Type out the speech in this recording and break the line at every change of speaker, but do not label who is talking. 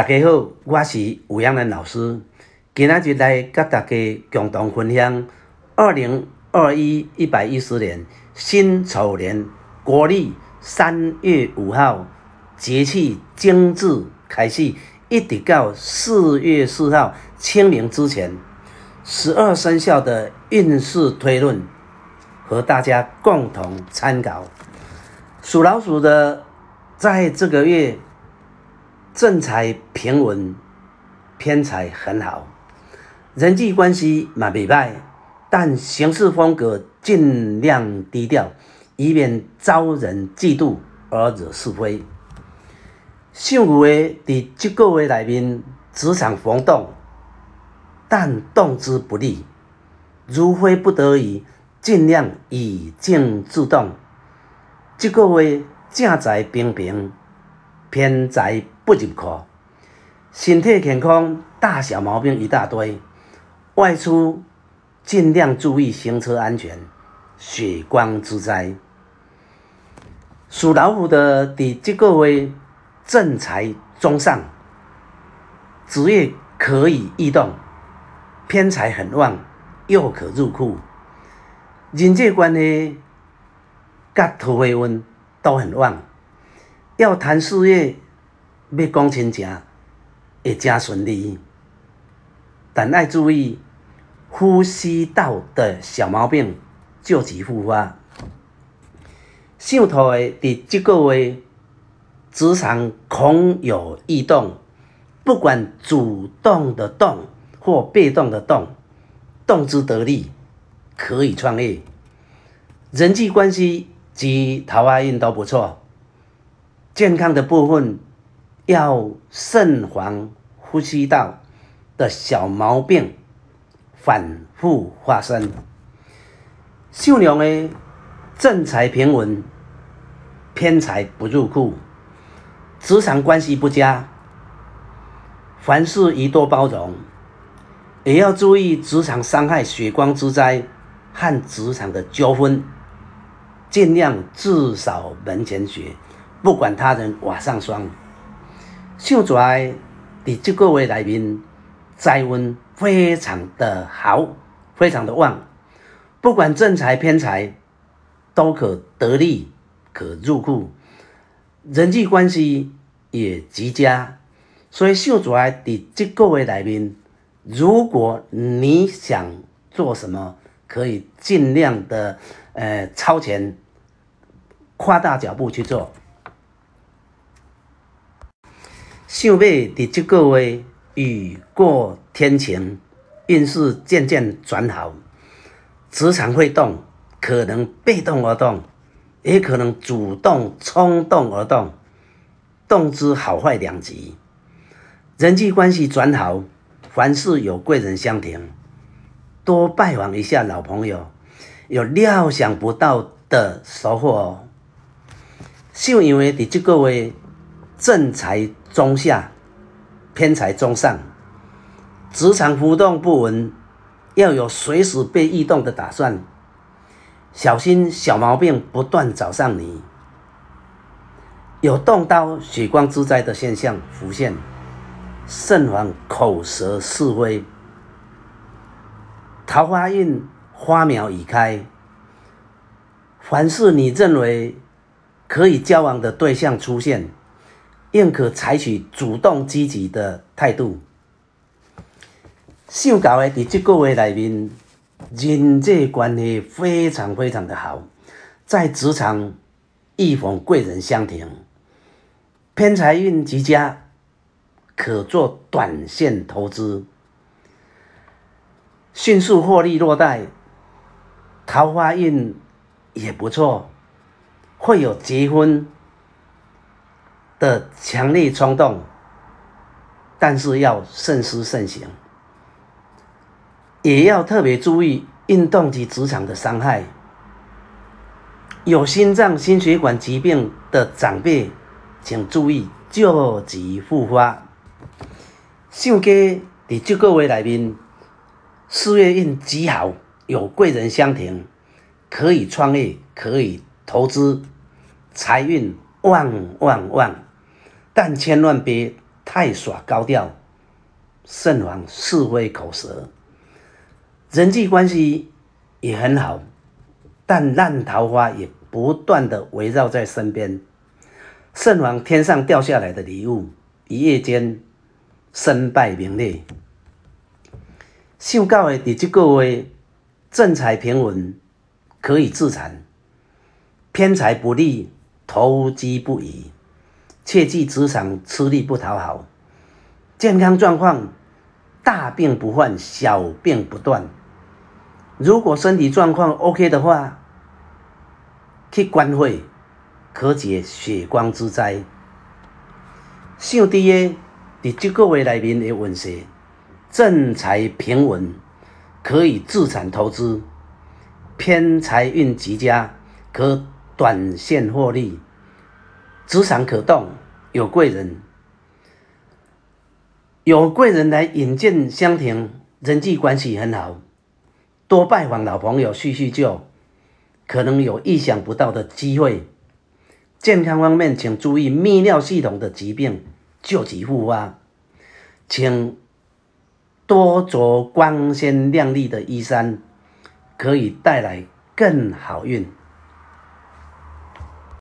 大家好，我是吴阳南老师，今仔日来甲大家共同分享二零二一一百一十年辛丑年国历三月五号节气精至开始，一直到四月四号清明之前，十二生肖的运势推论，和大家共同参考。属老鼠的，在这个月。正财平稳，偏财很好，人际关系嘛未歹，但行事风格尽量低调，以免招人嫉妒而惹是非。属牛的伫这个月内面，职场风动，但动之不利，如非不得已，尽量以静制动。这个月正财平平。偏财不入库，身体健康大小毛病一大堆，外出尽量注意行车安全，血光之灾。属老虎的第这个月正财中上，职业可以异动，偏财很旺，又可入库。人际关系、甲桃花运都很旺。要谈事业，要讲亲情，会真顺利，但要注意呼吸道的小毛病，旧疾复发。属兔的伫这个月，职场恐有异动，不管主动的动或被动的动，动之得利，可以创业。人际关系及桃花运都不错。健康的部分要慎防呼吸道的小毛病反复发生。属牛的正财平稳，偏财不入库，职场关系不佳，凡事宜多包容，也要注意职场伤害、血光之灾和职场的纠纷，尽量至少门前雪。不管他人瓦上霜，秀在伫这个月内面，财运非常的好，非常的旺。不管正财偏财，都可得利，可入库，人际关系也极佳。所以秀在伫这个月内面，如果你想做什么，可以尽量的呃超前，夸大脚步去做。秀马伫这个月雨过天晴，运势渐渐转好，职场会动，可能被动而动，也可能主动冲动而动，动之好坏两极。人际关系转好，凡事有贵人相挺，多拜访一下老朋友，有料想不到的收获哦。秀因为伫这个月正财。中下偏财中上，职场浮动不稳，要有随时被异动的打算，小心小毛病不断找上你，有动刀血光之灾的现象浮现，慎防口舌是非。桃花运花苗已开，凡是你认为可以交往的对象出现。应可采取主动积极的态度。属狗的伫这个月内面，人际关系非常非常的好，在职场易逢贵人相挺，偏财运极佳，可做短线投资，迅速获利落袋。桃花运也不错，会有结婚。的强烈冲动，但是要慎思慎行，也要特别注意运动及职场的伤害。有心脏、心血管疾病的长辈，请注意旧疾复发。属鸡在这个月内面，事业运极好，有贵人相挺，可以创业，可以投资，财运旺旺旺。但千万别太耍高调，慎防是非口舌。人际关系也很好，但烂桃花也不断的围绕在身边，慎防天上掉下来的礼物，一夜间身败名裂。受教的伫这个月正财平稳，可以自残；偏财不利，投机不宜。切忌职场吃力不讨好。健康状况大病不患，小病不断。如果身体状况 OK 的话，去观会可解血光之灾。姓低的伫这个月内面的运势。正财平稳，可以自产投资；偏财运极佳，可短线获利。职场可动，有贵人，有贵人来引荐相庭，人际关系很好。多拜访老朋友叙叙旧，可能有意想不到的机会。健康方面，请注意泌尿系统的疾病，救急复发，请。多着光鲜亮丽的衣衫，可以带来更好运。